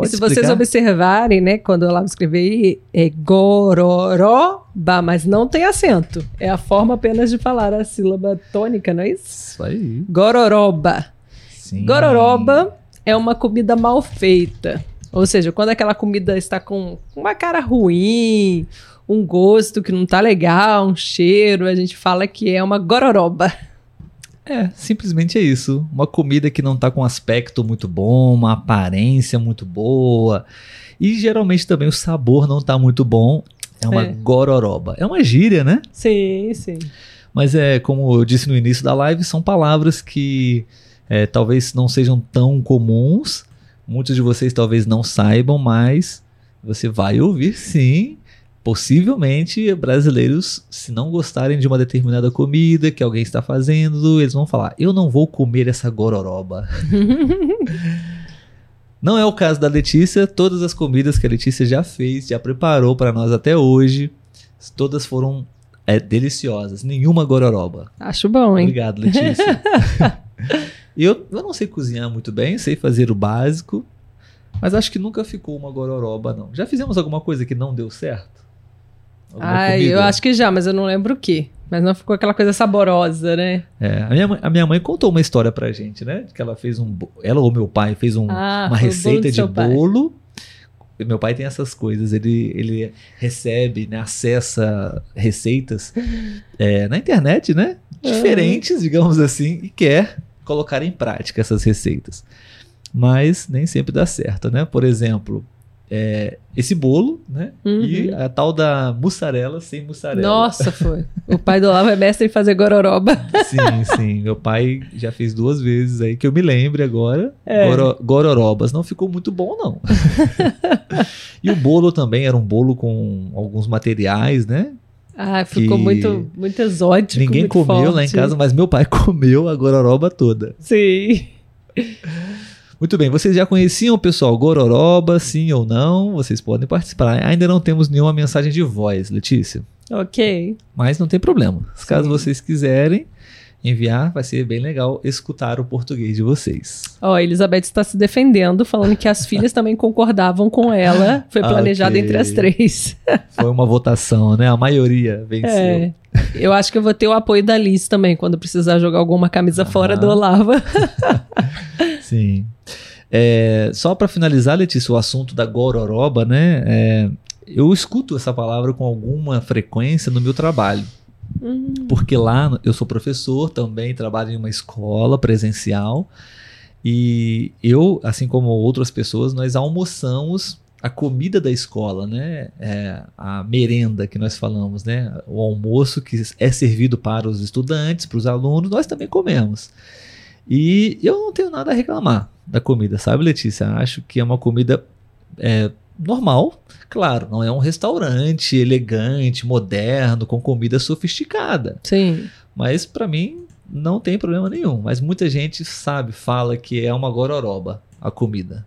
Pode e se explicar? vocês observarem, né, quando eu lá escrevi, é gororoba, mas não tem acento. É a forma apenas de falar a sílaba tônica, não é isso? Isso aí. Gororoba. Sim. Gororoba é uma comida mal feita. Ou seja, quando aquela comida está com uma cara ruim, um gosto que não tá legal, um cheiro, a gente fala que é uma gororoba. É, simplesmente é isso. Uma comida que não tá com um aspecto muito bom, uma aparência muito boa. E geralmente também o sabor não tá muito bom. É uma É. gororoba. É uma gíria, né? Sim, sim. Mas é, como eu disse no início da live, são palavras que é, talvez não sejam tão comuns. Muitos de vocês talvez não saibam, mas você vai ouvir sim. Possivelmente brasileiros, se não gostarem de uma determinada comida que alguém está fazendo, eles vão falar: Eu não vou comer essa gororoba. Não é o caso da Letícia. Todas as comidas que a Letícia já fez, já preparou para nós até hoje, todas foram é, deliciosas. Nenhuma gororoba. Acho bom, hein? Obrigado, Letícia. eu, eu não sei cozinhar muito bem, sei fazer o básico, mas acho que nunca ficou uma gororoba, não. Já fizemos alguma coisa que não deu certo? Ai, comida? eu acho que já, mas eu não lembro o que. Mas não ficou aquela coisa saborosa, né? É, a, minha, mãe- a minha mãe contou uma história pra gente, né? Que ela fez um. Ela ou meu pai fez um, Ah, uma receita de pai. bolo. E Meu pai tem essas coisas, ele, ele recebe, né, acessa receitas é, na internet, né? Diferentes, digamos assim, e quer colocar em prática essas receitas. Mas nem sempre dá certo, né? Por exemplo, é, esse bolo, né? E Uhum. a tal da mussarela sem mussarela. Nossa, foi. O pai do Olavo é mestre em fazer gororoba. Sim, sim. Meu pai já fez duas vezes aí que eu me lembre agora. É. Goro- gororobas. Não ficou muito bom, não. e o bolo também era um bolo com alguns materiais, né? Ah, ficou muito, muito exótico. Ninguém muito comeu lá em forte. casa, mas meu pai comeu a gororoba toda. Sim. Muito bem, vocês já conheciam, pessoal, gororoba, sim ou não? Vocês podem participar. Ainda não temos nenhuma mensagem de voz, Letícia. Ok. Mas não tem problema. Caso Sim. vocês quiserem enviar, vai ser bem legal escutar o português de vocês. Ó, a Elizabeth está se defendendo, falando que as filhas também concordavam com ela. Foi Ah, planejado ok. entre as três. Foi uma votação, né? A maioria venceu. É. Eu acho que eu vou ter o apoio da Liz também, quando precisar jogar alguma camisa fora do Olavo. Sim. É, só para finalizar, Letícia, o assunto da gororoba, né? É, eu escuto essa palavra com alguma frequência no meu trabalho. Hum, Porque lá eu sou professor também, trabalho em uma escola presencial. E eu, assim como outras pessoas, nós almoçamos a comida da escola, né? É, a merenda que nós falamos, né? O almoço que é servido para os estudantes, para os alunos, nós também comemos. E eu não tenho nada a reclamar da comida, sabe, Letícia? Acho que é uma comida é, normal. Claro, não é um restaurante elegante, moderno, com comida sofisticada. sim. Mas pra mim não tem problema nenhum. Mas muita gente sabe, fala que é uma gororoba a comida.